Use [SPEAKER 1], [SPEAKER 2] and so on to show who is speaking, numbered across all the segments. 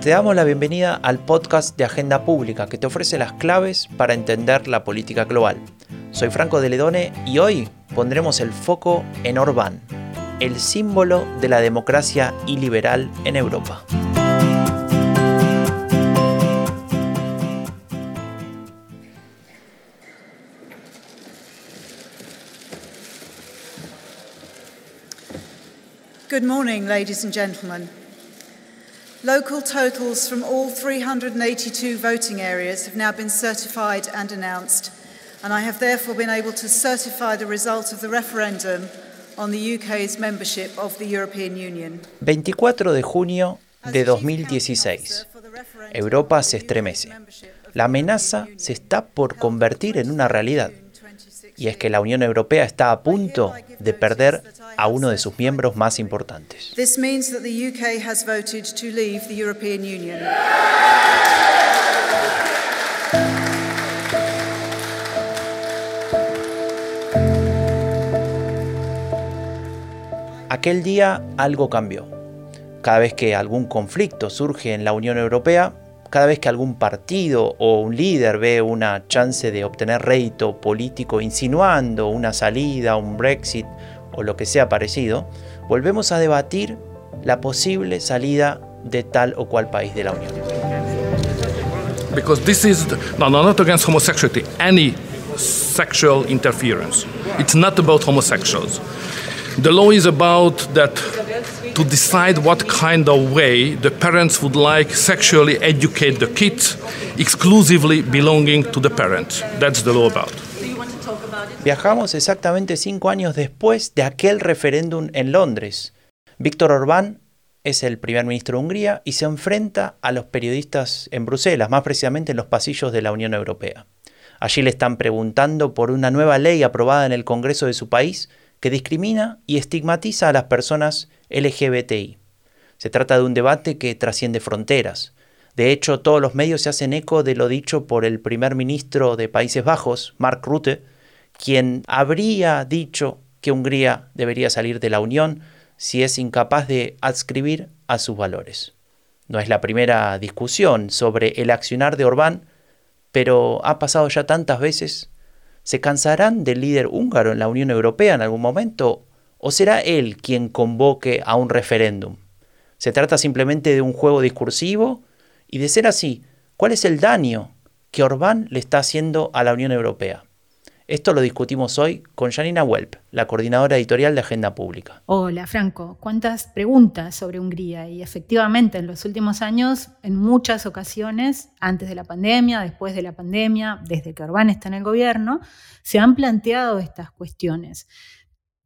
[SPEAKER 1] Te damos la bienvenida al podcast de Agenda Pública que te ofrece las claves para entender la política global. Soy Franco de Ledone y hoy pondremos el foco en Orbán, el símbolo de la democracia iliberal en Europa.
[SPEAKER 2] Good morning, ladies and gentlemen. Local totals from all 382 voting areas have now been certified and announced, and I have therefore been able to certify the result of the referendum on the UK's membership of the European Union.
[SPEAKER 1] 24 de junio de 2016. Europa se estremece. La amenaza se está por convertir en una realidad. Y es que la Unión Europea está a punto de perder a uno de sus miembros más importantes. Aquel día algo cambió. Cada vez que algún conflicto surge en la Unión Europea, cada vez que algún partido o un líder ve una chance de obtener rédito político insinuando una salida, un Brexit o lo que sea parecido, volvemos a debatir la posible salida de tal o cual país de la Unión.
[SPEAKER 3] because this is no, no, not against homosexuality any sexual interference it's not about homosexuals the law is about that to decide what kind of way the parents would like sexually educate the kids exclusively belonging to the parent that's the law about
[SPEAKER 1] Viajamos exactamente cinco años después de aquel referéndum en Londres. Víctor Orbán es el primer ministro de Hungría y se enfrenta a los periodistas en Bruselas, más precisamente en los pasillos de la Unión Europea. Allí le están preguntando por una nueva ley aprobada en el Congreso de su país que discrimina y estigmatiza a las personas LGBTI. Se trata de un debate que trasciende fronteras. De hecho, todos los medios se hacen eco de lo dicho por el primer ministro de Países Bajos, Mark Rutte, quien habría dicho que Hungría debería salir de la Unión si es incapaz de adscribir a sus valores. No es la primera discusión sobre el accionar de Orbán, pero ha pasado ya tantas veces. ¿Se cansarán del líder húngaro en la Unión Europea en algún momento? ¿O será él quien convoque a un referéndum? ¿Se trata simplemente de un juego discursivo? Y de ser así, ¿cuál es el daño que Orbán le está haciendo a la Unión Europea? Esto lo discutimos hoy con Janina Welp, la coordinadora editorial de Agenda Pública.
[SPEAKER 4] Hola, Franco. ¿Cuántas preguntas sobre Hungría? Y efectivamente, en los últimos años, en muchas ocasiones, antes de la pandemia, después de la pandemia, desde que Orbán está en el gobierno, se han planteado estas cuestiones.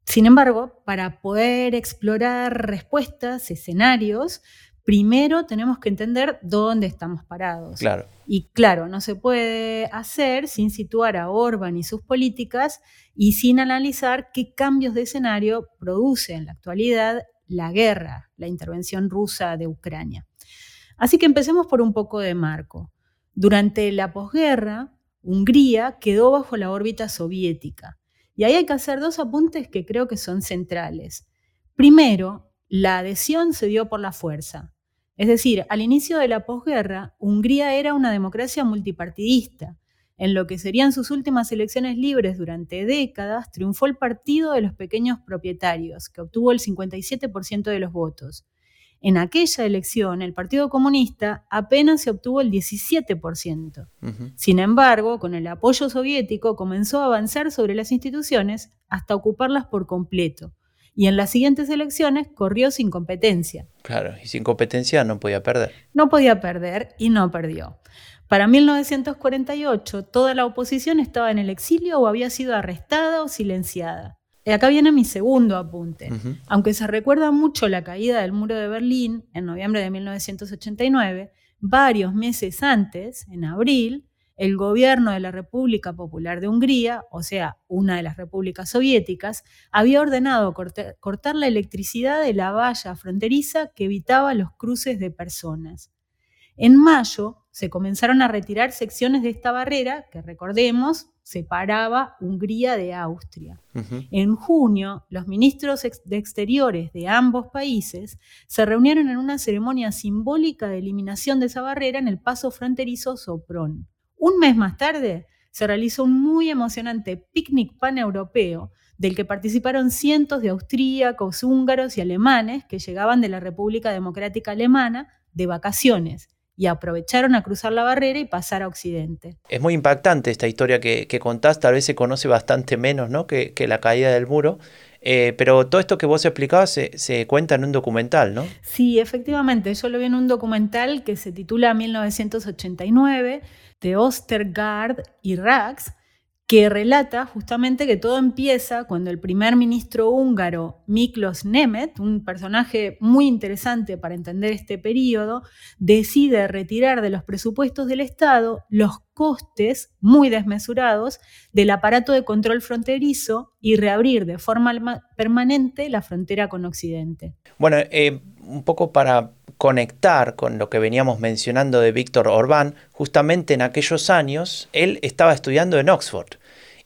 [SPEAKER 4] Sin embargo, para poder explorar respuestas, escenarios, primero tenemos que entender dónde estamos parados.
[SPEAKER 1] Claro.
[SPEAKER 4] Y claro, no se puede hacer sin situar a Orban y sus políticas y sin analizar qué cambios de escenario produce en la actualidad la guerra, la intervención rusa de Ucrania. Así que empecemos por un poco de marco. Durante la posguerra, Hungría quedó bajo la órbita soviética. Y ahí hay que hacer dos apuntes que creo que son centrales. Primero, la adhesión se dio por la fuerza. Es decir, al inicio de la posguerra, Hungría era una democracia multipartidista. En lo que serían sus últimas elecciones libres durante décadas, triunfó el Partido de los Pequeños Propietarios, que obtuvo el 57% de los votos. En aquella elección, el Partido Comunista apenas se obtuvo el 17%.
[SPEAKER 1] Ujú.
[SPEAKER 4] Sin embargo, con el apoyo soviético comenzó a avanzar sobre las instituciones hasta ocuparlas por completo. Y en las siguientes elecciones corrió sin competencia.
[SPEAKER 1] Claro, y sin competencia no podía perder.
[SPEAKER 4] No podía perder y no perdió. Para 1948, toda la oposición estaba en el exilio o había sido arrestada o silenciada. Y acá viene mi segundo apunte.
[SPEAKER 1] Ujú.
[SPEAKER 4] Aunque se recuerda mucho la caída del muro de Berlín en noviembre de 1989, varios meses antes, en abril, el gobierno de la República Popular de Hungría, o sea, una de las repúblicas soviéticas, había ordenado cortar la electricidad de la valla fronteriza que evitaba los cruces de personas. En mayo se comenzaron a retirar secciones de esta barrera, que recordemos separaba Hungría de Austria. En junio, los ministros de Exteriores de ambos países se reunieron en una ceremonia simbólica de eliminación de esa barrera en el paso fronterizo Sopron. Un mes más tarde, se realizó un muy emocionante picnic paneuropeo del que participaron cientos de austríacos, húngaros y alemanes que llegaban de la República Democrática Alemana de vacaciones y aprovecharon a cruzar la barrera y pasar a Occidente.
[SPEAKER 1] Es muy impactante esta historia que, contás, tal vez se conoce bastante menos ¿no? que, la caída del muro, eh, pero todo esto que vos explicabas se, se, cuenta en un documental, ¿no?
[SPEAKER 4] Sí, efectivamente, yo lo vi en un documental que se titula 1989 de Ostergaard y Rax, que relata justamente que todo empieza cuando el primer ministro húngaro Miklos Nemet, un personaje muy interesante para entender este periodo, decide retirar de los presupuestos del Estado los costes muy desmesurados del aparato de control fronterizo y reabrir de forma permanente la frontera con Occidente.
[SPEAKER 1] Bueno, eh, un poco para conectar con lo que veníamos mencionando de Víctor Orbán, justamente en aquellos años él estaba estudiando en Oxford.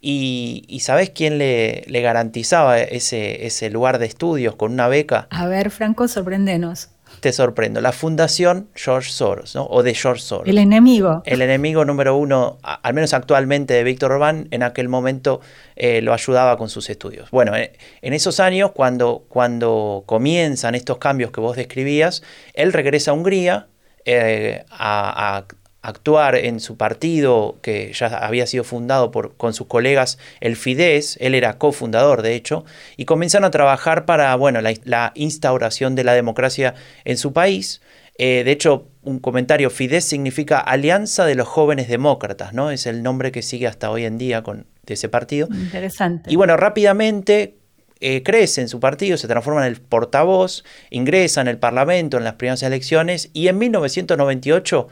[SPEAKER 1] Y, y ¿sabes quién le, le garantizaba ese, ese, lugar de estudios con una beca?
[SPEAKER 4] A ver, Franco, sorprendenos.
[SPEAKER 1] Te sorprendo. La Fundación George Soros, ¿no? O de George Soros.
[SPEAKER 4] El enemigo.
[SPEAKER 1] El enemigo número uno, al menos actualmente, de Víctor Orbán, en aquel momento eh, lo ayudaba con sus estudios. Bueno, eh, en esos años, cuando, cuando comienzan estos cambios que vos describías, él regresa a Hungría eh, a, actuar en su partido, que ya había sido fundado por, con sus colegas, el Fidesz, él era cofundador de hecho, y comienzan a trabajar para bueno, la, instauración de la democracia en su país. Eh, de hecho, un comentario, Fidesz significa Alianza de los Jóvenes Demócratas, ¿no? Es el nombre que sigue hasta hoy en día con, de ese partido.
[SPEAKER 4] Interesante.
[SPEAKER 1] Y bueno, rápidamente eh, crece en su partido, se transforma en el portavoz, ingresa en el Parlamento en las primeras elecciones y en 1998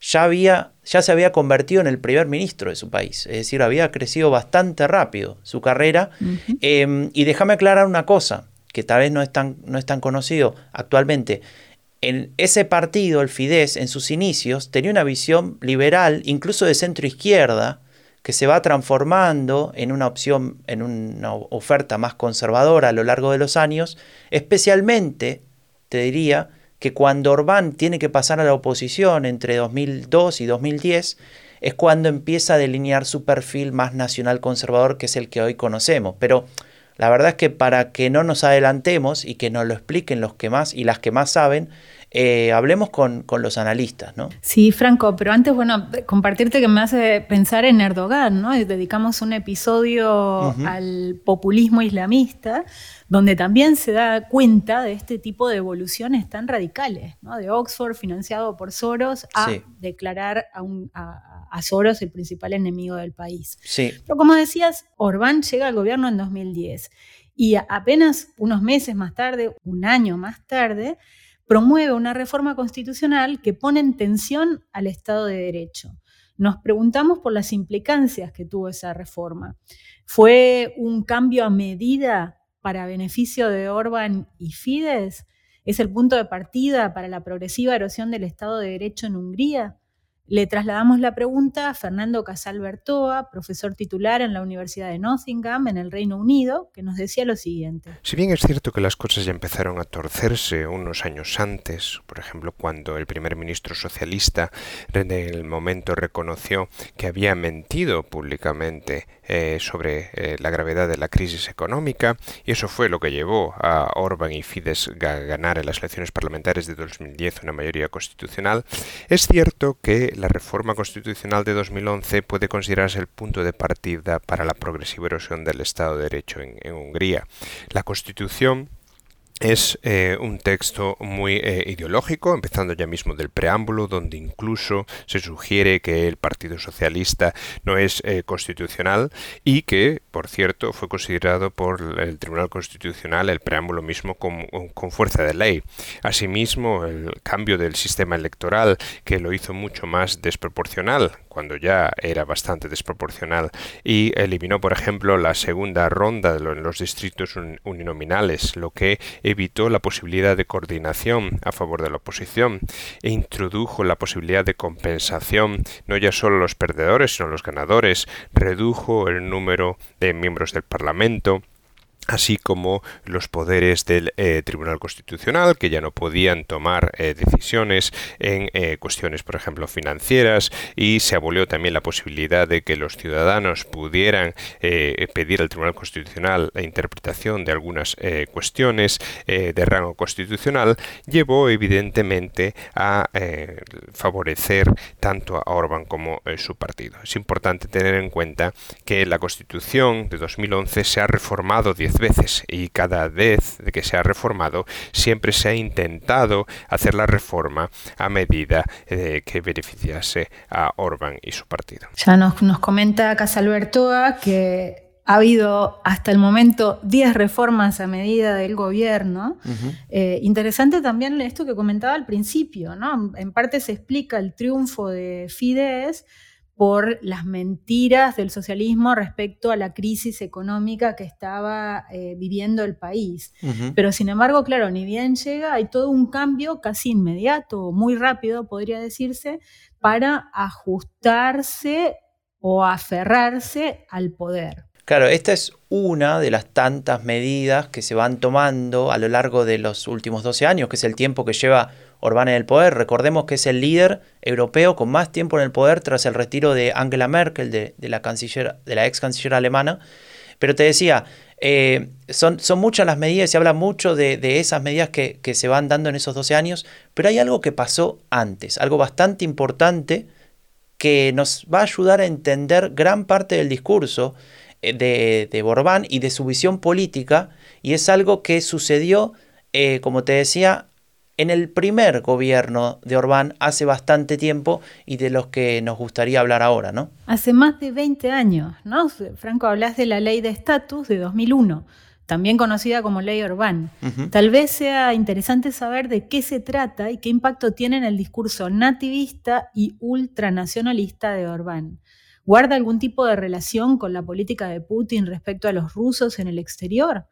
[SPEAKER 1] ya, había, ya se había convertido en el primer ministro de su país, es decir, había crecido bastante rápido su carrera. Em, y déjame aclarar una cosa, que tal vez no es tan, no es tan conocido actualmente. En ese partido, el Fidesz, en sus inicios, tenía una visión liberal, incluso de centro izquierda, que se va transformando en una opción, en una oferta más conservadora a lo largo de los años, especialmente, te diría, que cuando Orbán tiene que pasar a la oposición entre 2002 y 2010, es cuando empieza a delinear su perfil más nacional conservador, que es el que hoy conocemos. Pero la verdad es que para que no nos adelantemos y que nos lo expliquen los que más y las que más saben, eh, hablemos con, los analistas, ¿no?
[SPEAKER 4] Sí, Franco, pero antes, bueno, compartirte que me hace pensar en Erdogan, ¿no? Dedicamos un episodio al populismo islamista, donde también se da cuenta de este tipo de evoluciones tan radicales, ¿no? De Oxford, financiado por Soros, a declarar a, a, Soros el principal enemigo del país.
[SPEAKER 1] Sí.
[SPEAKER 4] Pero como decías, Orbán llega al gobierno en 2010 y apenas unos meses más tarde, un año más tarde, promueve una reforma constitucional que pone en tensión al Estado de Derecho. Nos preguntamos por las implicancias que tuvo esa reforma. ¿Fue un cambio a medida para beneficio de Orban y Fidesz? ¿Es el punto de partida para la progresiva erosión del Estado de Derecho en Hungría? Le trasladamos la pregunta a Fernando Casal Bertoa, profesor titular en la Universidad de Nottingham, en el Reino Unido, que nos decía lo siguiente.
[SPEAKER 5] Si bien es cierto que las cosas ya empezaron a torcerse unos años antes, por ejemplo, cuando el primer ministro socialista en el momento reconoció que había mentido públicamente eh, sobre eh, la gravedad de la crisis económica, y eso fue lo que llevó a Orban y Fidesz a ganar en las elecciones parlamentarias de 2010 una mayoría constitucional, es cierto que la reforma constitucional de 2011 puede considerarse el punto de partida para la progresiva erosión del Estado de Derecho en, en Hungría. La Constitución es eh, un texto muy eh, ideológico, empezando ya mismo del preámbulo, donde incluso se sugiere que el Partido Socialista no es eh, constitucional y que, por cierto, fue considerado por el Tribunal Constitucional el preámbulo mismo con, con fuerza de ley. Asimismo, el cambio del sistema electoral, que lo hizo mucho más desproporcional, cuando ya era bastante desproporcional, y eliminó, por ejemplo, la segunda ronda de los distritos uninominales, lo que evitó la posibilidad de coordinación a favor de la oposición e introdujo la posibilidad de compensación no ya solo los perdedores sino a los ganadores, redujo el número de miembros del Parlamento, así como los poderes del eh, Tribunal Constitucional, que ya no podían tomar eh, decisiones en eh, cuestiones, por ejemplo, financieras, y se abolió también la posibilidad de que los ciudadanos pudieran pedir al Tribunal Constitucional la interpretación de algunas cuestiones de rango constitucional, llevó evidentemente a favorecer tanto a Orban como su partido. Es importante tener en cuenta que la Constitución de 2011 se ha reformado veces y cada vez de que se ha reformado siempre se ha intentado hacer la reforma a medida de que beneficiase a Orban y su partido.
[SPEAKER 4] Ya nos, nos comenta Casalbertoa que ha habido hasta el momento 10 reformas a medida del gobierno. Eh, interesante también esto que comentaba al principio, ¿no? En parte se explica el triunfo de Fidesz por las mentiras del socialismo respecto a la crisis económica que estaba eh, viviendo el país. Pero sin embargo, claro, ni bien llega, hay todo un cambio casi inmediato, muy rápido, podría decirse, para ajustarse o aferrarse al poder.
[SPEAKER 1] Claro, esta es una de las tantas medidas que se van tomando a lo largo de los últimos 12 años, que es el tiempo que lleva Orbán en el poder. Recordemos que es el líder europeo con más tiempo en el poder tras el retiro de Angela Merkel, de, la, canciller, de la ex canciller alemana. Pero te decía, eh, son, muchas las medidas, se habla mucho de, esas medidas que, se van dando en esos 12 años, pero hay algo que pasó antes, algo bastante importante que nos va a ayudar a entender gran parte del discurso eh, de, de y de su visión política, y es algo que sucedió, eh, como te decía, en el primer gobierno de Orbán hace bastante tiempo y de los que nos gustaría hablar ahora, ¿no?
[SPEAKER 4] Hace más de 20 años, ¿no? Franco, hablas de la ley de estatus de 2001 también conocida como ley Orbán. Tal vez sea interesante saber de qué se trata y qué impacto tiene en el discurso nativista y ultranacionalista de Orbán. ¿Guarda algún tipo de relación con la política de Putin respecto a los rusos en el exterior?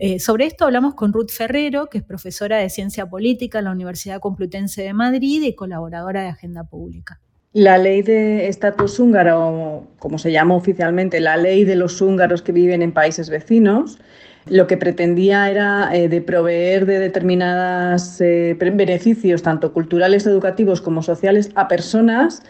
[SPEAKER 4] Eh, sobre esto hablamos con Ruth Ferrero, que es profesora de Ciencia Política en la Universidad Complutense de Madrid y colaboradora de Agenda Pública.
[SPEAKER 6] La ley de estatus húngaro, como se llama oficialmente, la ley de los húngaros que viven en países vecinos, lo que pretendía era eh, de proveer de determinados eh, beneficios, tanto culturales, educativos como sociales, a personas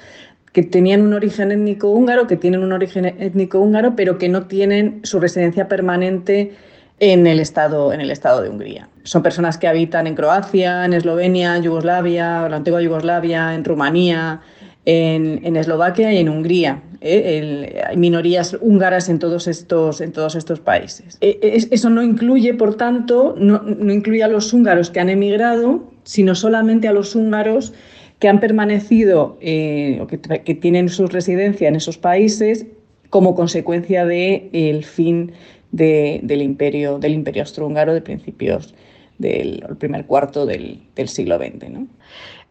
[SPEAKER 6] que tenían un origen étnico húngaro, que tienen un origen étnico húngaro, pero que no tienen su residencia permanente en el estado, en el estado de Hungría. Son personas que habitan en Croacia, en Eslovenia, en Yugoslavia, la antigua Yugoslavia, en Rumanía, en, Eslovaquia y en Hungría. ¿eh? hay minorías húngaras en todos estos, en todos estos países. E, eso no incluye, por tanto, no, incluye a los húngaros que han emigrado, sino solamente a los húngaros que han permanecido eh, o que, tienen su residencia en esos países como consecuencia del el fin del, imperio, del imperio austrohúngaro de principios del primer cuarto del, siglo XX. ¿no?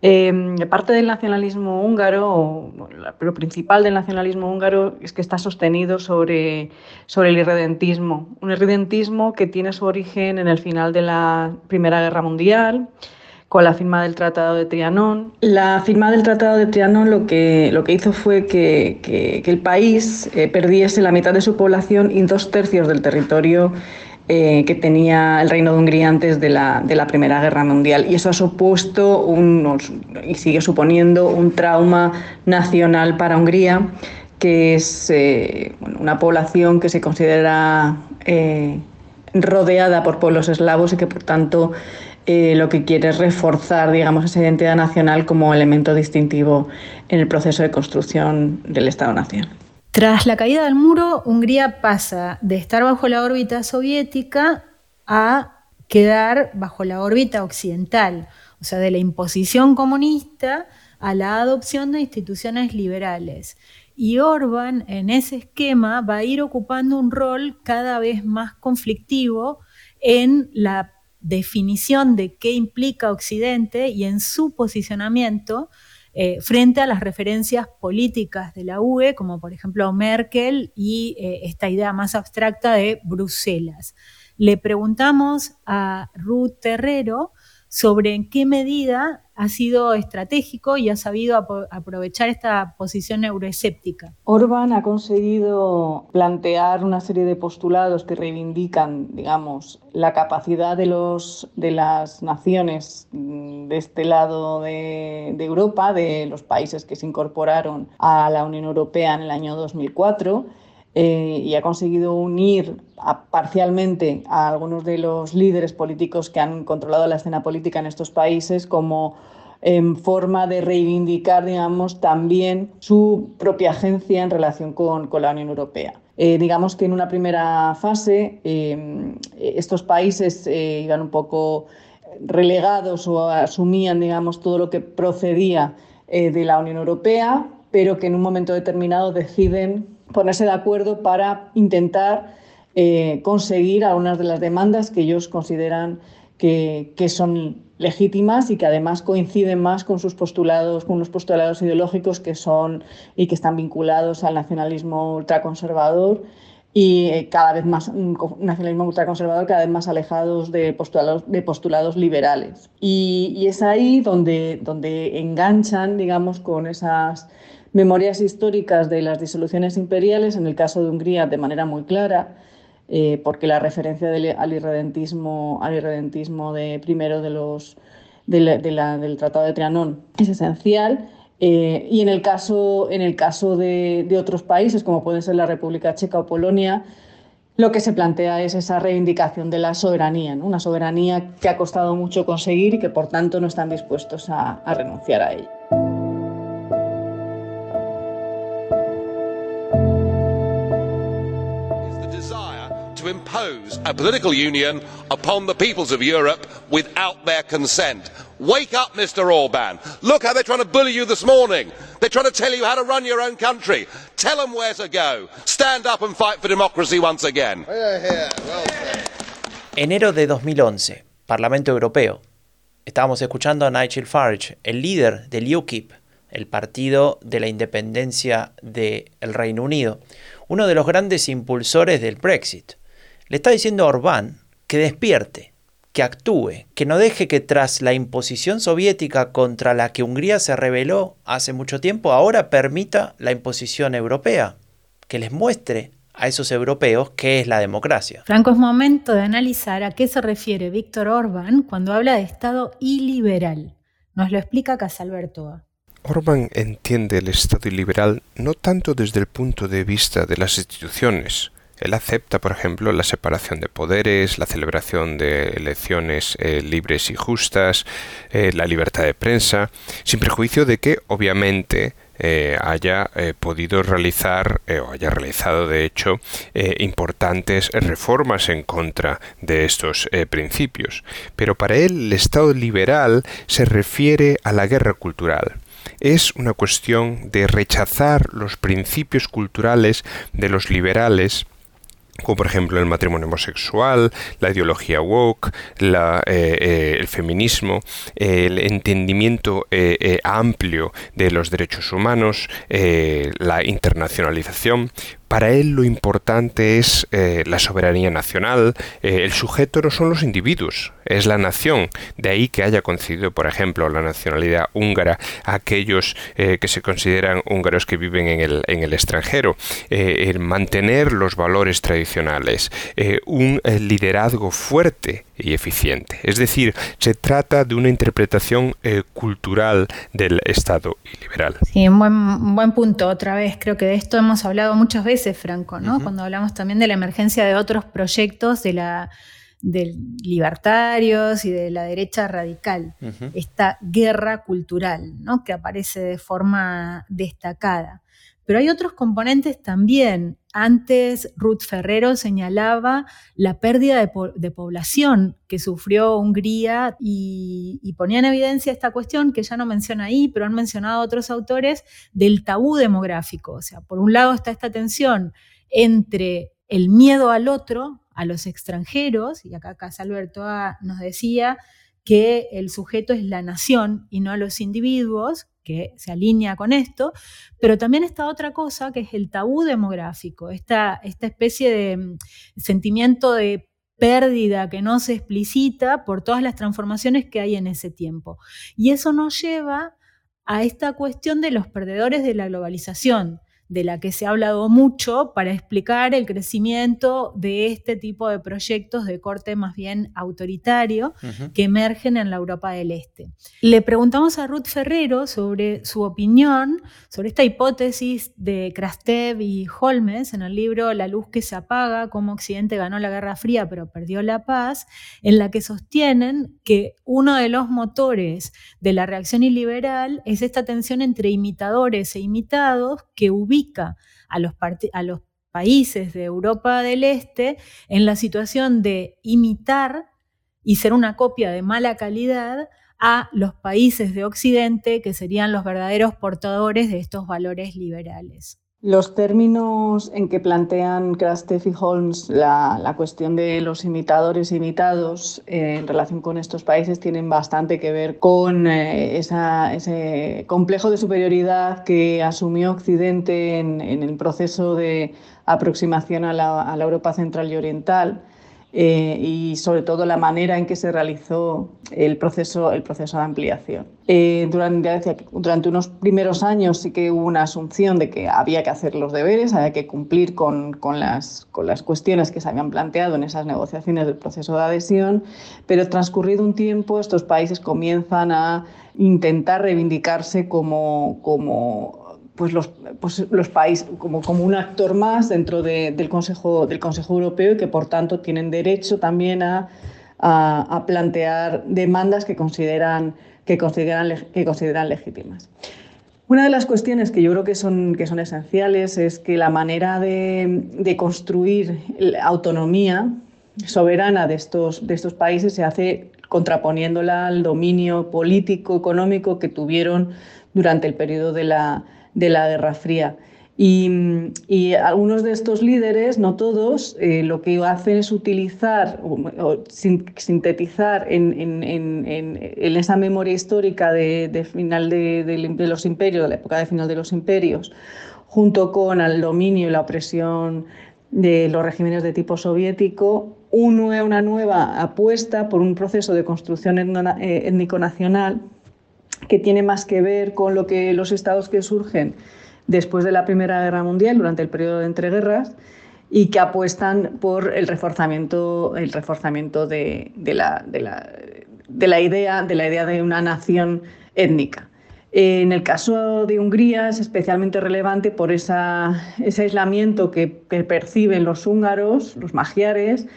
[SPEAKER 6] Em, parte del nacionalismo húngaro, lo principal del nacionalismo húngaro es que está sostenido sobre, sobre el irredentismo, un irredentismo que tiene su origen en el final de la Primera Guerra Mundial, con la firma del Tratado de Trianón. La firma del Tratado de Trianón lo que, lo que hizo fue que, que, el país eh, perdiese la mitad de su población y dos tercios del territorio eh, que tenía el Reino de Hungría antes de la, de la, Primera Guerra Mundial. Y eso ha supuesto unos, y sigue suponiendo un trauma nacional para Hungría, que es eh, una población que se considera rodeada por pueblos eslavos y que por tanto eh, lo que quiere es reforzar, digamos, esa identidad nacional como elemento distintivo en el proceso de construcción del Estado-Nación.
[SPEAKER 4] Tras la caída del muro, Hungría pasa de estar bajo la órbita soviética a quedar bajo la órbita occidental, o sea, de la imposición comunista a la adopción de instituciones liberales. Y Orban en ese esquema va a ir ocupando un rol cada vez más conflictivo en la definición de qué implica Occidente y en su posicionamiento eh, frente a las referencias políticas de la UE, como por ejemplo Merkel y eh, esta idea más abstracta de Bruselas. le preguntamos a Ruth Terrero sobre en qué medida ha sido estratégico y ha sabido aprovechar esta posición euroescéptica.
[SPEAKER 6] Orbán ha conseguido plantear una serie de postulados que reivindican, digamos, la capacidad de, los, de las naciones mm, de este lado de, de Europa, de los países que se incorporaron a la Unión Europea en el año 2004 eh, y ha conseguido unir parcialmente a algunos de los líderes políticos que han controlado la escena política en estos países como en forma de reivindicar, digamos, también su propia agencia en relación con, la Unión Europea. Eh, digamos que en una primera fase em, estos países eh, iban un poco relegados o asumían, digamos, todo lo que procedía de la Unión Europea, pero que en un momento determinado deciden ponerse de acuerdo para intentar eh, conseguir algunas de las demandas que ellos consideran que, son legítimas y que además coinciden más con sus postulados, con los postulados ideológicos que son y que están vinculados al nacionalismo ultraconservador y eh, cada vez más un nacionalismo ultraconservador cada vez más alejados de postulados, de postulados liberales. Y, y, es ahí donde, donde enganchan, digamos, con esas memorias históricas de las disoluciones imperiales, en el caso de Hungría de manera muy clara, eh, porque la referencia al irredentismo, al irredentismo de primero de los, del Tratado de Trianón es esencial. Eh, y en el caso, en el caso de, otros países, como pueden ser la República Checa o Polonia, lo que se plantea es esa reivindicación de la soberanía, una soberanía que ha costado mucho conseguir y que por tanto no están dispuestos a renunciar a ella.
[SPEAKER 7] Impose a political union upon the peoples of Europe without their consent. Wake up, Mr Orban. Look how they're trying to bully you this morning. They're trying to tell you how to run your own country. Tell them where to go. Stand up and fight for democracy once again.
[SPEAKER 1] Enero de 2011, Parlamento Europeo. Estábamos escuchando a Nigel Farage, el líder del UKIP, el partido de la independencia del Reino Unido, uno de los grandes impulsores del Brexit. Le está diciendo a Orbán que despierte, que actúe, que no deje que tras la imposición soviética contra la que Hungría se rebeló hace mucho tiempo, ahora permita la imposición europea, que les muestre a esos europeos qué es la democracia.
[SPEAKER 4] Franco, es momento de analizar a qué se refiere Víctor Orbán cuando habla de Estado iliberal. Nos lo explica Casalberto.
[SPEAKER 5] Orbán entiende el Estado iliberal no tanto desde el punto de vista de las instituciones, él acepta, por ejemplo, la separación de poderes, la celebración de elecciones eh, libres y justas, eh, la libertad de prensa, sin prejuicio de que, obviamente, eh, haya podido realizar o haya realizado de hecho importantes reformas en contra de estos principios. Pero para él el Estado liberal se refiere a la guerra cultural. Es una cuestión de rechazar los principios culturales de los liberales como por ejemplo el matrimonio homosexual, la ideología woke, la, eh, eh, el feminismo, el entendimiento eh, amplio de los derechos humanos, la internacionalización, para él lo importante es eh, la soberanía nacional, eh, el sujeto no son los individuos, es la nación. De ahí que haya concedido, por ejemplo, la nacionalidad húngara a aquellos eh, que se consideran húngaros que viven en el, en el extranjero, el mantener los valores tradicionales, un liderazgo fuerte y eficiente. Es decir, se trata de una interpretación cultural del Estado liberal.
[SPEAKER 4] Sí, un buen, un buen punto. Otra vez, creo que de esto hemos hablado muchas veces Franco, ¿no? Cuando hablamos también de la emergencia de otros proyectos de la de libertarios y de la derecha radical, esta guerra cultural, ¿no? que aparece de forma destacada. Pero hay otros componentes también. Antes Ruth Ferrero señalaba la pérdida de, población que sufrió Hungría y, ponía en evidencia esta cuestión que ya no menciona ahí, pero han mencionado otros autores, del tabú demográfico. O sea, por un lado está esta tensión entre el miedo al otro, a los extranjeros, y acá Casalberto nos decía que el sujeto es la nación y no a los individuos, que se alinea con esto, pero también está otra cosa que es el tabú demográfico, esta, esta especie de mm, sentimiento de pérdida que no se explicita por todas las transformaciones que hay en ese tiempo. Y eso nos lleva a esta cuestión de los perdedores de la globalización, de la que se ha hablado mucho para explicar el crecimiento de este tipo de proyectos de corte más bien autoritario que emergen en la Europa del Este. Le preguntamos a Ruth Ferrero sobre su opinión sobre esta hipótesis de Krastev y Holmes en el libro La luz que se apaga, cómo Occidente ganó la Guerra Fría pero perdió la paz, en la que sostienen que uno de los motores de la reacción iliberal es esta tensión entre imitadores e imitados que a los países de Europa del Este en la situación de imitar y ser una copia de mala calidad a los países de Occidente que serían los verdaderos portadores de estos valores liberales.
[SPEAKER 6] Los términos en que plantean Krastev y Holmes la, cuestión de los imitadores imitados eh, en relación con estos países tienen bastante que ver con eh, ese complejo de superioridad que asumió Occidente en, el proceso de aproximación a la Europa central y oriental eh, y sobre todo la manera en que se realizó el proceso, el proceso de ampliación. Eh, durante, durante unos primeros años sí que hubo una asunción de que había que hacer los deberes, había que cumplir con, con, las, con las cuestiones que se habían planteado en esas negociaciones del proceso de adhesión, pero transcurrido un tiempo estos países comienzan a intentar reivindicarse como, como pues los, pues países como, como un actor más dentro del, Consejo, del Consejo Europeo y que por tanto tienen derecho también a, a, plantear demandas que consideran, que, consideran, que consideran legítimas. Una de las cuestiones que yo creo que son, que son esenciales es que la manera de, de construir autonomía soberana de estos, de estos países se hace contraponiéndola al dominio político, económico que tuvieron durante el periodo de la, de la Guerra Fría. Y, algunos de estos líderes, no todos, eh, lo que hacen es utilizar o, sintetizar en, esa memoria histórica de, final de, los imperios, de la época de final de los imperios, junto con el dominio y la opresión de los regímenes de tipo soviético, una nueva apuesta por un proceso de construcción eh, étnico-nacional que tiene más que ver con lo que los estados que surgen después de la Primera Guerra Mundial, durante el periodo de entreguerras, y que apuestan por el reforzamiento, el reforzamiento de, la, de, la, idea, de la idea de una nación étnica. En el caso de Hungría es especialmente relevante por esa, ese aislamiento que perciben los húngaros, los magiares,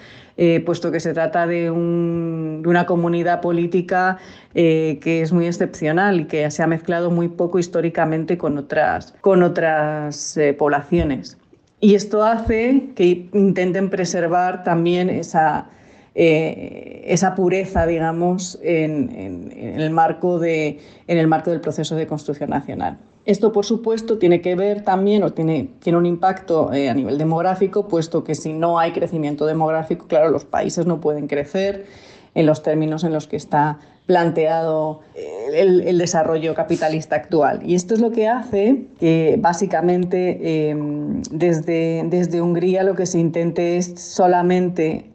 [SPEAKER 6] eh, puesto que se trata de, una comunidad política eh, que es muy excepcional y que se ha mezclado muy poco históricamente con otras, con otras eh, poblaciones. Y esto hace que intenten preservar también esa, esa pureza, digamos, en, el marco de, en el marco del proceso de construcción nacional. Esto, por supuesto, tiene que ver también o tiene, tiene un impacto eh, a nivel demográfico, puesto que si no hay crecimiento demográfico, claro, los países no pueden crecer en los términos en los que está planteado eh, el, desarrollo capitalista actual. Y esto es lo que hace que básicamente em, desde, desde Hungría lo que se intente es solamente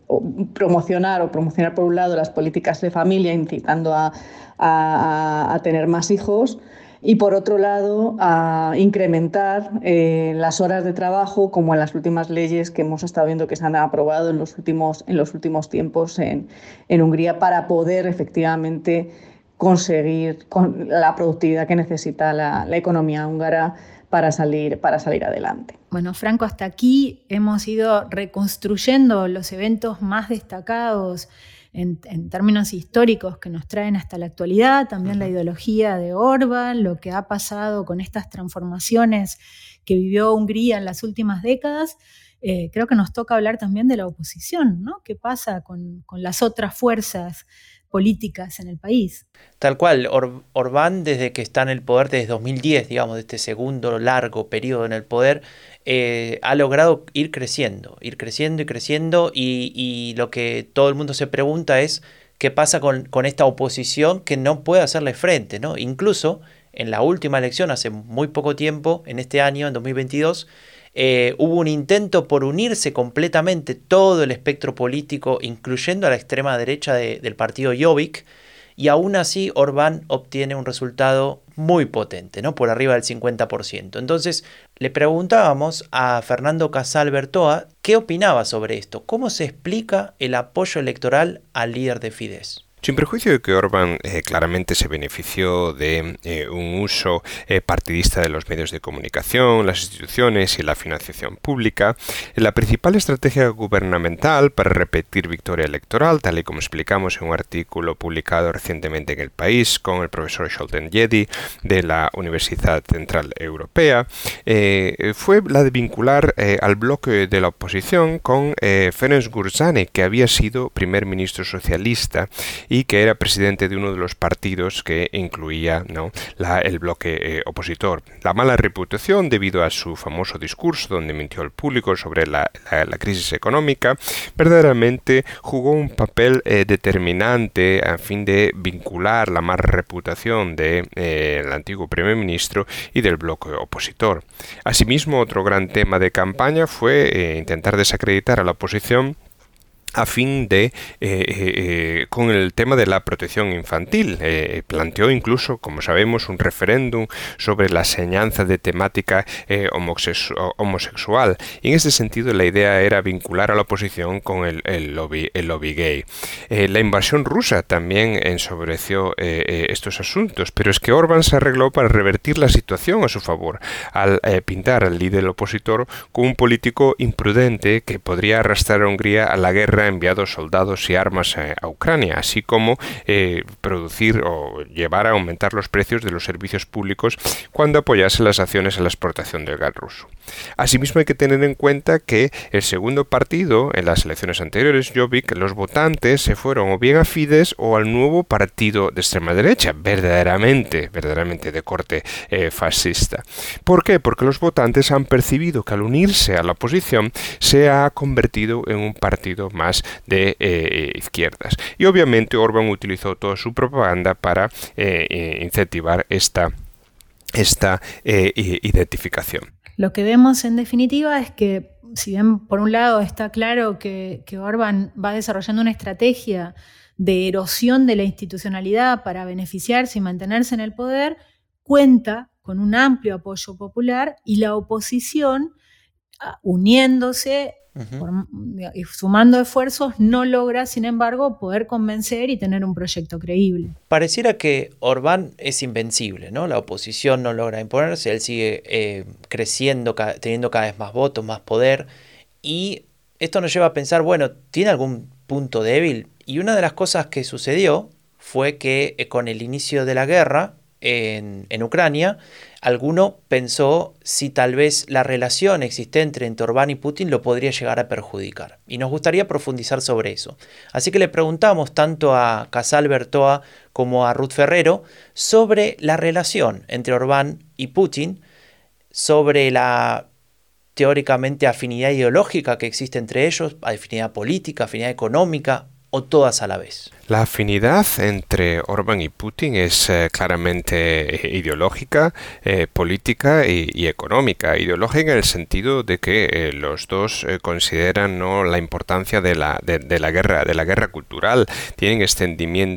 [SPEAKER 6] promocionar o promocionar por un lado las políticas de familia, incitando a, a tener más hijos, y por otro lado a incrementar eh, las horas de trabajo como en las últimas leyes que hemos estado viendo que se han aprobado en los últimos, en los últimos tiempos en, Hungría para poder efectivamente conseguir la productividad que necesita la, la economía húngara para salir, para salir adelante.
[SPEAKER 4] Bueno, Franco, hasta aquí hemos ido reconstruyendo los eventos más destacados en, términos históricos que nos traen hasta la actualidad, también la ideología de Orban, lo que ha pasado con estas transformaciones que vivió Hungría en las últimas décadas. Eh, creo que nos toca hablar también de la oposición, ¿no? ¿Qué pasa con, las otras fuerzas políticas en el país?
[SPEAKER 1] Tal cual, Orbán desde que está en el poder, desde 2010, digamos, de este segundo largo periodo en el poder, eh, ha logrado ir creciendo, ir creciendo y creciendo y, lo que todo el mundo se pregunta es qué pasa con, esta oposición que no puede hacerle frente, ¿no? Incluso en la última elección, hace muy poco tiempo, en este año, en 2022, Eh, hubo un intento por unirse completamente todo el espectro político, incluyendo a la extrema derecha del partido Jobbik, y aún así Orbán obtiene un resultado muy potente, ¿no? por arriba del 50%. Entonces le preguntábamos a Fernando Casal Bertoa qué opinaba sobre esto, cómo se explica el apoyo electoral al líder de Fidesz.
[SPEAKER 5] Sin perjuicio de que Orban eh, claramente se benefició de eh, un uso eh, partidista de los medios de comunicación, las instituciones y la financiación pública, la principal estrategia gubernamental para repetir victoria electoral, tal y como explicamos en un artículo publicado recientemente en El País con el profesor Sheldon Yedi de la Universidad Central Europea, fue la de vincular al bloque de la oposición con Ferenc Gurzani, que había sido primer ministro socialista que era presidente de uno de los partidos que incluía el bloque eh, opositor. La mala reputación debido a su famoso discurso donde mintió al público sobre la, crisis económica verdaderamente jugó un papel eh, determinante a fin de vincular la mala reputación del de, eh, antiguo primer ministro y del bloque opositor. Asimismo, otro gran tema de campaña fue intentar desacreditar a la oposición a fin de, eh, eh, eh, con el tema de la protección infantil. planteó incluso, como sabemos, un referéndum sobre la enseñanza de temática homosexual. Y en ese sentido la idea era vincular a la oposición con el, lobby, el lobby gay. la invasión rusa también ensobreció estos asuntos, pero es que Orban se arregló para revertir la situación a su favor, al pintar al líder opositor como un político imprudente que podría arrastrar a Hungría a la guerra enviado soldados y armas a, Ucrania, así como eh, producir o llevar a aumentar los precios de los servicios públicos cuando apoyase las acciones a la exportación del gas ruso. Asimismo hay que tener en cuenta que el segundo partido en las elecciones anteriores, Jobbik, los votantes se fueron o bien a Fidesz o al nuevo partido de extrema derecha, verdaderamente, verdaderamente de corte eh, fascista. ¿Por qué? Porque los votantes han percibido que al unirse a la oposición se ha convertido en un partido más de eh, izquierdas. Y obviamente Orban utilizó toda su propaganda para eh, eh, incentivar esta, esta identificación.
[SPEAKER 4] Lo que vemos en definitiva es que, si bien por un lado está claro que, que Orban va desarrollando una estrategia de erosión de la institucionalidad para beneficiarse y mantenerse en el poder, cuenta con un amplio apoyo popular y la oposición ah, uniéndose y sumando esfuerzos no logra, sin embargo, poder convencer y tener un proyecto creíble.
[SPEAKER 1] Pareciera que Orbán es invencible, ¿no? La oposición no logra imponerse, él sigue eh, creciendo, teniendo cada vez más votos, más poder, y esto nos lleva a pensar, bueno, ¿tiene algún punto débil? Y una de las cosas que sucedió fue que eh, con el inicio de la guerra en, Ucrania, alguno pensó si tal vez la relación existente entre Orbán y Putin lo podría llegar a perjudicar. Y nos gustaría profundizar sobre eso. Así que le preguntamos tanto a Casal Bertoa como a Ruth Ferrero sobre la relación entre Orbán y Putin, sobre la teóricamente afinidad ideológica que existe entre ellos, afinidad política, afinidad económica o todas a la vez.
[SPEAKER 5] La afinidad entre Orbán y Putin es eh, claramente eh, ideológica, eh, política y, económica. Ideológica en el sentido de que los dos consideran ¿no? la importancia de la, de, la guerra, de la guerra cultural. Tienen este,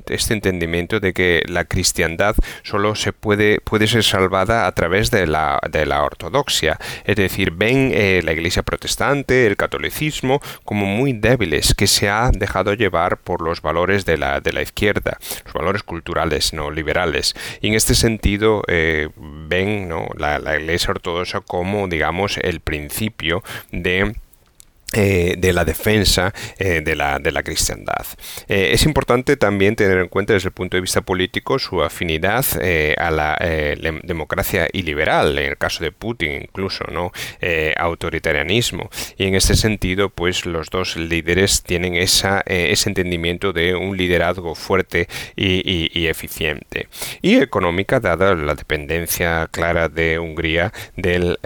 [SPEAKER 5] este entendimiento de que la cristiandad solo se puede, puede ser salvada a través de la, de la ortodoxia. Es decir, ven la iglesia protestante, el catolicismo, como muy débiles, que se ha dejado llevar por los valores de la, de la izquierda, los valores culturales no liberales. Y en este sentido eh, ven ¿no? la Iglesia Ortodoxa como, digamos, el principio de eh, de la defensa eh, de, la, de, la, cristiandad. Eh, es importante también tener en cuenta desde el punto de vista político su afinidad a la democracia iliberal, en el caso de Putin incluso, ¿no? autoritarianismo. Y en este sentido, pues los dos líderes tienen esa, ese entendimiento de un liderazgo fuerte y, eficiente. Y económica, dada la dependencia clara de Hungría del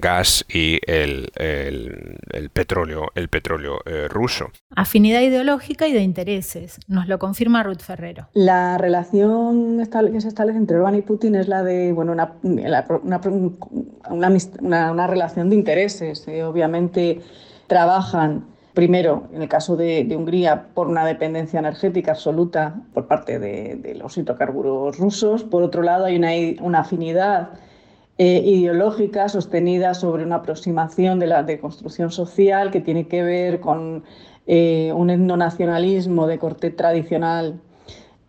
[SPEAKER 5] gas y el, el petróleo petróleo, el petróleo eh, ruso.
[SPEAKER 4] Afinidad ideológica y de intereses, nos lo confirma Ruth Ferrero.
[SPEAKER 6] La relación que se establece entre Orbán y Putin es la de bueno, una, una, relación de intereses. Eh, obviamente trabajan Primero, en el caso de, Hungría, por una dependencia energética absoluta por parte de, los hidrocarburos rusos. Por otro lado, hay una, una afinidad eh, ideológica sostenida sobre una aproximación de la deconstrucción social que tiene que ver con eh, un etnonacionalismo de corte tradicional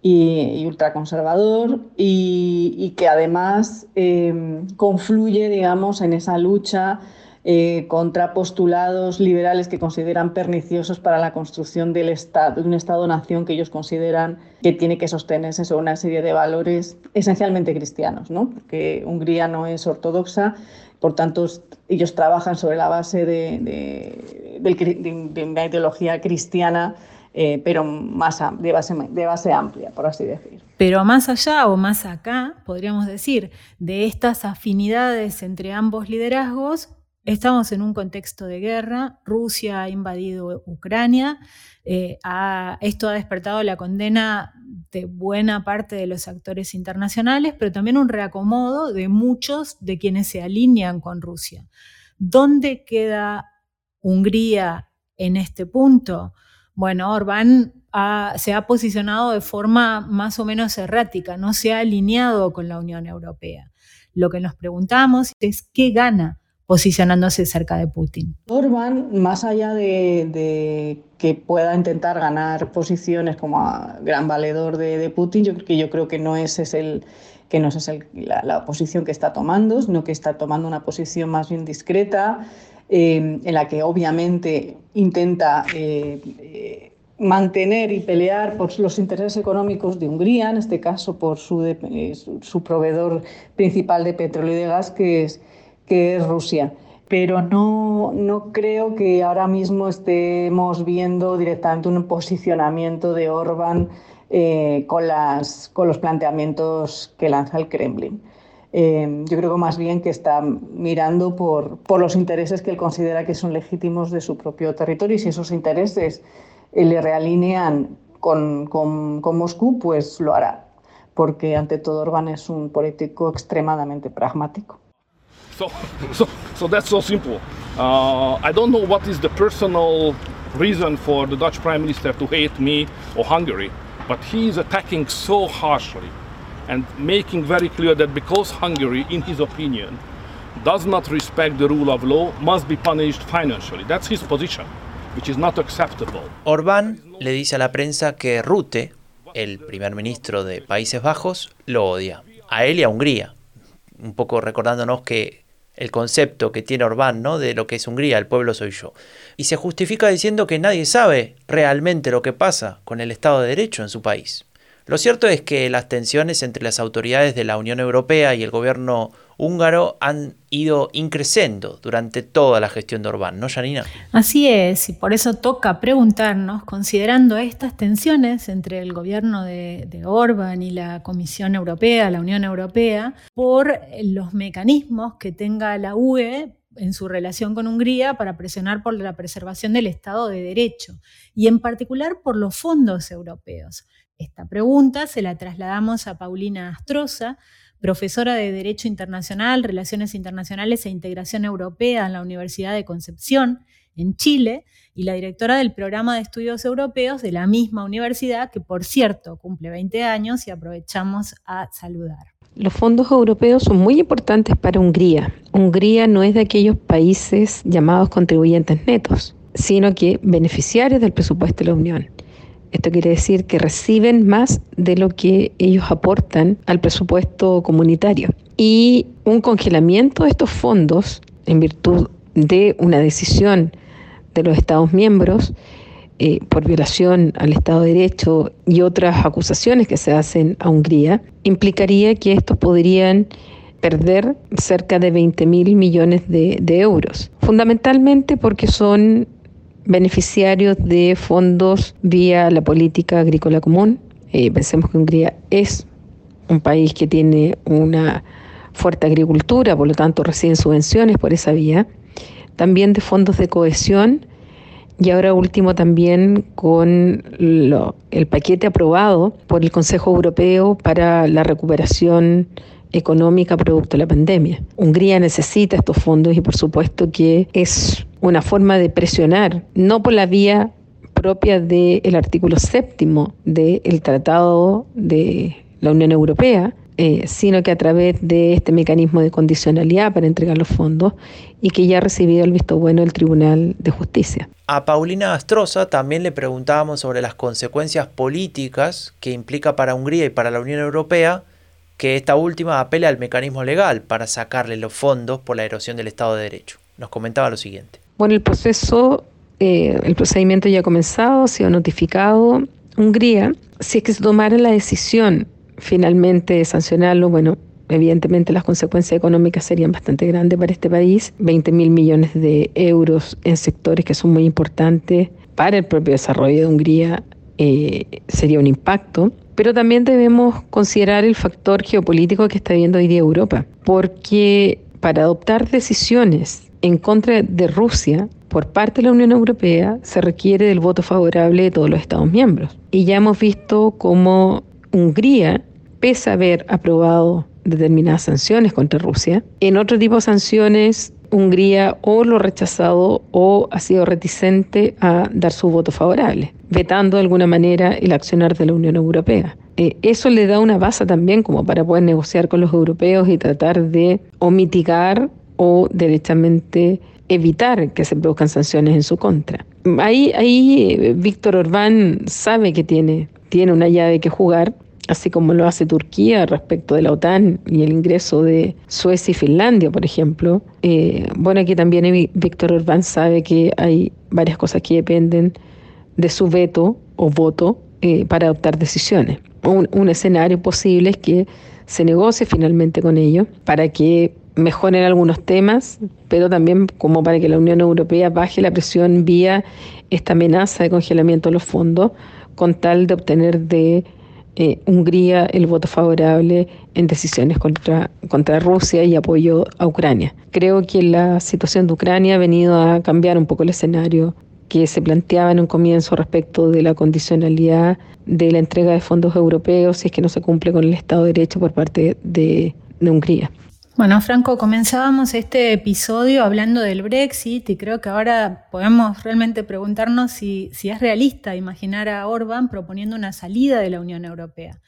[SPEAKER 6] y, ultraconservador y, que además eh, confluye, digamos, en esa lucha eh, contra postulados liberales que consideran perniciosos para la construcción del Estado, de un Estado-nación que ellos consideran que tiene que sostenerse sobre una serie de valores esencialmente cristianos, ¿no? porque Hungría no es ortodoxa, por tanto ellos trabajan sobre la base de, una ideología cristiana eh, pero más de base, de base amplia, por así decir.
[SPEAKER 4] Pero más allá o más acá, podríamos decir, de estas afinidades entre ambos liderazgos, Estamos en un contexto de guerra, Rusia ha invadido Ucrania, eh, esto ha despertado la condena de buena parte de los actores internacionales, pero también un reacomodo de muchos de quienes se alinean con Rusia. ¿Dónde queda Hungría en este punto? Bueno, Orbán se ha posicionado de forma más o menos errática, no se ha alineado con la Unión Europea. Lo que nos preguntamos es qué gana posicionándose cerca de Putin.
[SPEAKER 6] Orbán, más allá de, que pueda intentar ganar posiciones como gran valedor de, Putin, yo, creo que no es el que no es la, posición que está tomando, sino que está tomando una posición más bien discreta, eh, en la que obviamente intenta eh, eh, mantener y pelear por los intereses económicos de Hungría, en este caso por su, su proveedor principal de petróleo y de gas, que es que es Rusia. Pero no, no creo que ahora mismo estemos viendo directamente un posicionamiento de Orbán eh, con, las, con los planteamientos que lanza el Kremlin. Eh, yo creo que más bien que está mirando por, por, los intereses que él considera que son legítimos de su propio territorio y si esos intereses eh, le realinean con, con, con, Moscú, pues lo hará, porque ante todo Orbán es un político extremadamente pragmático.
[SPEAKER 3] So, so, so that's so simple. Uh, I don't know what is the personal reason for the Dutch Prime Minister to hate me or Hungary, but he is attacking so harshly and making very clear that because Hungary, in his opinion, does not respect the rule of law, must be punished financially. That's his position, which is not acceptable.
[SPEAKER 1] Orbán le dice a la prensa que Rute, el primer ministro de Países Bajos, lo odia, a él y a Hungría. Un poco recordándonos que el concepto que tiene Orbán, ¿no? De lo que es Hungría, el pueblo soy yo. Y se justifica diciendo que nadie sabe realmente lo que pasa con el Estado de Derecho en su país. Lo cierto es que las tensiones entre las autoridades de la Unión Europea y el gobierno húngaro han ido increciendo durante toda la gestión de Orbán, ¿no, Janina?
[SPEAKER 4] Así es, y por eso toca preguntarnos, considerando estas tensiones entre el gobierno de, de Orbán y la Comisión Europea, la Unión Europea, por los mecanismos que tenga la UE en su relación con Hungría para presionar por la preservación del Estado de Derecho y en particular por los fondos europeos. Esta pregunta se la trasladamos a Paulina Astroza, profesora de Derecho Internacional, Relaciones Internacionales e Integración Europea en la Universidad de Concepción, en Chile, y la directora del programa de estudios europeos de la misma universidad, que por cierto cumple 20 años y aprovechamos a saludar.
[SPEAKER 8] Los fondos europeos son muy importantes para Hungría. Hungría no es de aquellos países llamados contribuyentes netos, sino que beneficiarios del presupuesto de la Unión. Esto quiere decir que reciben más de lo que ellos aportan al presupuesto comunitario. Y un congelamiento de estos fondos en virtud de una decisión de los Estados miembros eh, por violación al Estado de Derecho y otras acusaciones que se hacen a Hungría, implicaría que estos podrían perder cerca de 20 mil millones de, de euros, fundamentalmente porque son beneficiarios de fondos vía la política agrícola común. Eh, pensemos que Hungría es un país que tiene una fuerte agricultura, por lo tanto reciben subvenciones por esa vía. También de fondos de cohesión y ahora último también con el paquete aprobado por el Consejo Europeo para la recuperación económica producto de la pandemia. Hungría necesita estos fondos y por supuesto que es una forma de presionar, no por la vía propia del artículo séptimo del Tratado de la Unión Europea, eh, sino que a través de este mecanismo de condicionalidad para entregar los fondos y que ya ha recibido el visto bueno del Tribunal de Justicia.
[SPEAKER 1] A Paulina Astroza también le preguntábamos sobre las consecuencias políticas que implica para Hungría y para la Unión Europea que esta última apele al mecanismo legal para sacarle los fondos por la erosión del Estado de Derecho. Nos comentaba lo siguiente.
[SPEAKER 8] Bueno, el proceso, eh, el procedimiento ya ha comenzado, ha sido notificado. Hungría, si es que se tomara la decisión finalmente de sancionarlo, bueno, evidentemente las consecuencias económicas serían bastante grandes para este país, 20 mil millones de euros en sectores que son muy importantes para el propio desarrollo de Hungría eh, sería un impacto. Pero también debemos considerar el factor geopolítico que está viendo hoy día Europa, porque para adoptar decisiones en contra de Rusia por parte de la Unión Europea se requiere del voto favorable de todos los Estados miembros. Y ya hemos visto cómo Hungría, pese a haber aprobado determinadas sanciones contra Rusia, en otro tipo de sanciones Hungría o lo ha rechazado o ha sido reticente a dar su voto favorable, vetando de alguna manera el accionar de la Unión Europea. Eh, eso le da una base también como para poder negociar con los europeos y tratar de o mitigar o derechamente evitar que se produzcan sanciones en su contra. Ahí, ahí eh, Víctor Orbán sabe que tiene, tiene una llave que jugar así como lo hace Turquía respecto de la OTAN y el ingreso de Suecia y Finlandia, por ejemplo. Eh, bueno, aquí también Víctor Orbán sabe que hay varias cosas que dependen de su veto o voto eh, para adoptar decisiones. Un, un escenario posible es que se negocie finalmente con ellos para que mejoren algunos temas, pero también como para que la Unión Europea baje la presión vía esta amenaza de congelamiento de los fondos con tal de obtener de eh, Hungría el voto favorable en decisiones contra, contra Rusia y apoyo a Ucrania. Creo que la situación de Ucrania ha venido a cambiar un poco el escenario que se planteaba en un comienzo respecto de la condicionalidad de la entrega de fondos europeos si es que no se cumple con el Estado de Derecho por parte de Hungría.
[SPEAKER 4] Bueno, Franco, comenzábamos este episodio hablando del Brexit y creo que ahora podemos realmente preguntarnos si, es realista imaginar a Orban proponiendo una salida de la Unión Europea.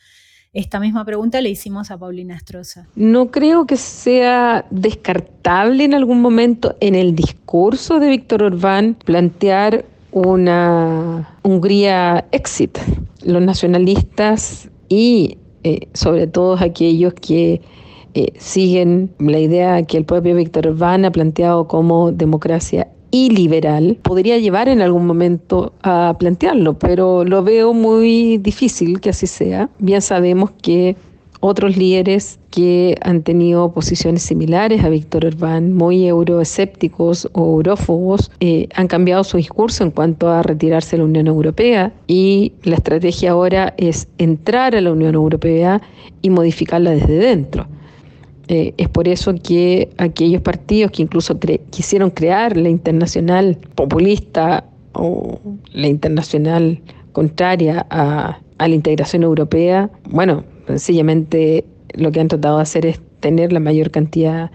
[SPEAKER 4] Esta misma pregunta le hicimos a Paulina Estroza.
[SPEAKER 8] No creo que sea descartable en algún momento en el discurso de Víctor Orbán plantear una Hungría exit. Los nacionalistas y eh, sobre todo aquellos que eh, siguen la idea que el propio Víctor Orbán ha planteado como democracia iliberal, podría llevar en algún momento a plantearlo, pero lo veo muy difícil que así sea. Bien sabemos que otros líderes que han tenido posiciones similares a Víctor Orbán, muy euroescépticos o eurófobos, eh, han cambiado su discurso en cuanto a retirarse de la Unión Europea y la estrategia ahora es entrar a la Unión Europea y modificarla desde dentro. Eh, es por eso que aquellos partidos que incluso quisieron crear la internacional populista o la internacional contraria a, a la integración europea, bueno, sencillamente lo que han tratado de hacer es tener la mayor cantidad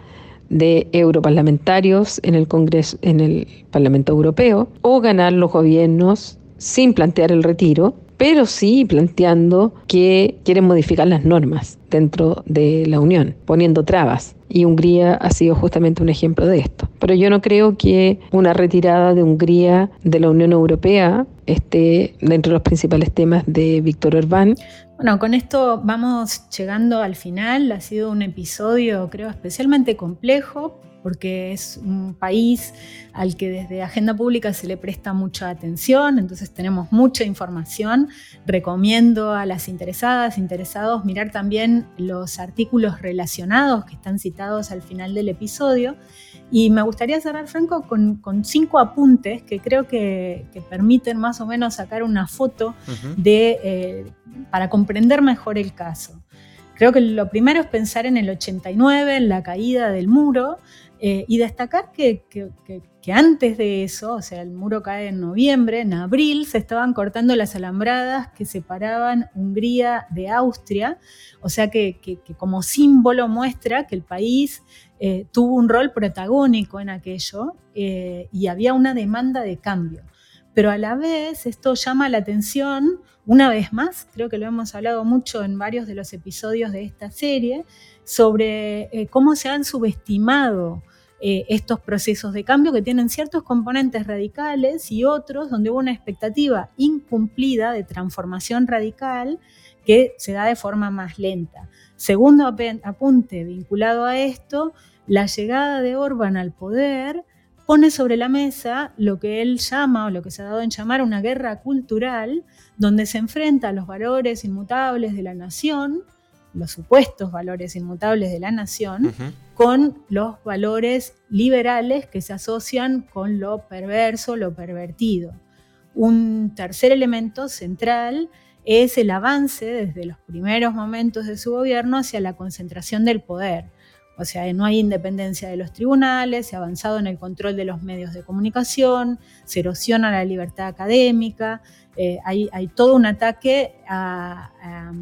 [SPEAKER 8] de europarlamentarios en el Congreso, en el Parlamento Europeo, o ganar los gobiernos sin plantear el retiro, pero sí planteando que quieren modificar las normas dentro de la Unión, poniendo trabas. Y Hungría ha sido justamente un ejemplo de esto. Pero yo no creo que una retirada de Hungría de la Unión Europea esté dentro de los principales temas de Víctor Orbán.
[SPEAKER 4] Bueno, con esto vamos llegando al final. Ha sido un episodio, creo, especialmente complejo porque es un país al que desde Agenda Pública se le presta mucha atención, entonces tenemos mucha información. Recomiendo a las interesadas, interesados, mirar también los artículos relacionados que están citados al final del episodio. Y me gustaría cerrar, Franco, con, cinco apuntes que creo que, permiten más o menos sacar una foto de, eh, para comprender mejor el caso. Creo que lo primero es pensar en el 89, en la caída del muro, Eh, y destacar que, antes de eso, o sea, el muro cae en noviembre, en abril se estaban cortando las alambradas que separaban Hungría de Austria, o sea que, como símbolo muestra que el país eh, tuvo un rol protagónico en aquello eh, y había una demanda de cambio. Pero a la vez esto llama la atención, una vez más, creo que lo hemos hablado mucho en varios de los episodios de esta serie, sobre cómo se han subestimado eh, estos procesos de cambio que tienen ciertos componentes radicales y otros donde hubo una expectativa incumplida de transformación radical que se da de forma más lenta. Segundo apunte vinculado a esto, la llegada de Orban al poder pone sobre la mesa lo que él llama o lo que se ha dado en llamar una guerra cultural, donde se enfrenta a los valores inmutables de la nación, los supuestos valores inmutables de la nación, con los valores liberales que se asocian con lo perverso, lo pervertido. Un tercer elemento central es el avance desde los primeros momentos de su gobierno hacia la concentración del poder. O sea, no hay independencia de los tribunales, se ha avanzado en el control de los medios de comunicación, se erosiona la libertad académica, eh, hay, todo un ataque a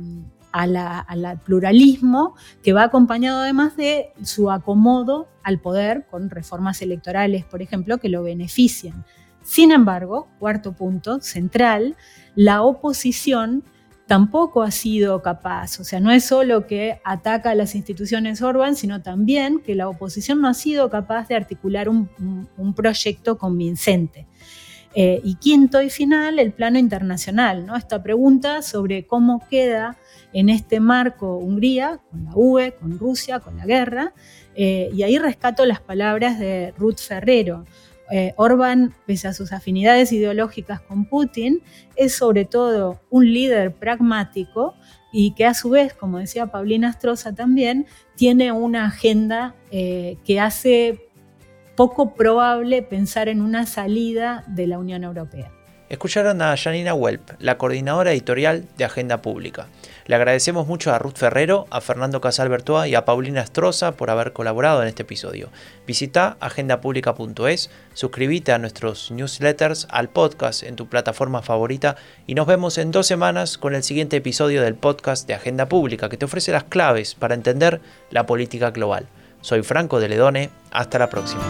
[SPEAKER 4] al pluralismo que va acompañado además de su acomodo al poder con reformas electorales, por ejemplo, que lo benefician. Sin embargo, cuarto punto central, la oposición tampoco ha sido capaz, o sea, no es solo que ataca a las instituciones Orban, sino también que la oposición no ha sido capaz de articular un, proyecto convincente. Eh, y quinto y final, el plano internacional, ¿no? Esta pregunta sobre cómo queda en este marco Hungría, con la UE, con Rusia, con la guerra, eh, y ahí rescato las palabras de Ruth Ferrero. Eh, Orbán, pese a sus afinidades ideológicas con Putin, es sobre todo un líder pragmático y que a su vez, como decía Paulina Astroza también, tiene una agenda que hace poco probable pensar en una salida de la Unión Europea.
[SPEAKER 1] Escucharon a Janina Welp, la coordinadora editorial de Agenda Pública. Le agradecemos mucho a Ruth Ferrero, a Fernando Casal Bertoa y a Paulina Estroza por haber colaborado en este episodio. Visita agendapublica.es, suscríbete a nuestros newsletters, al podcast en tu plataforma favorita y nos vemos en dos semanas con el siguiente episodio del podcast de Agenda Pública que te ofrece las claves para entender la política global. Soy Franco de Ledone, hasta la próxima.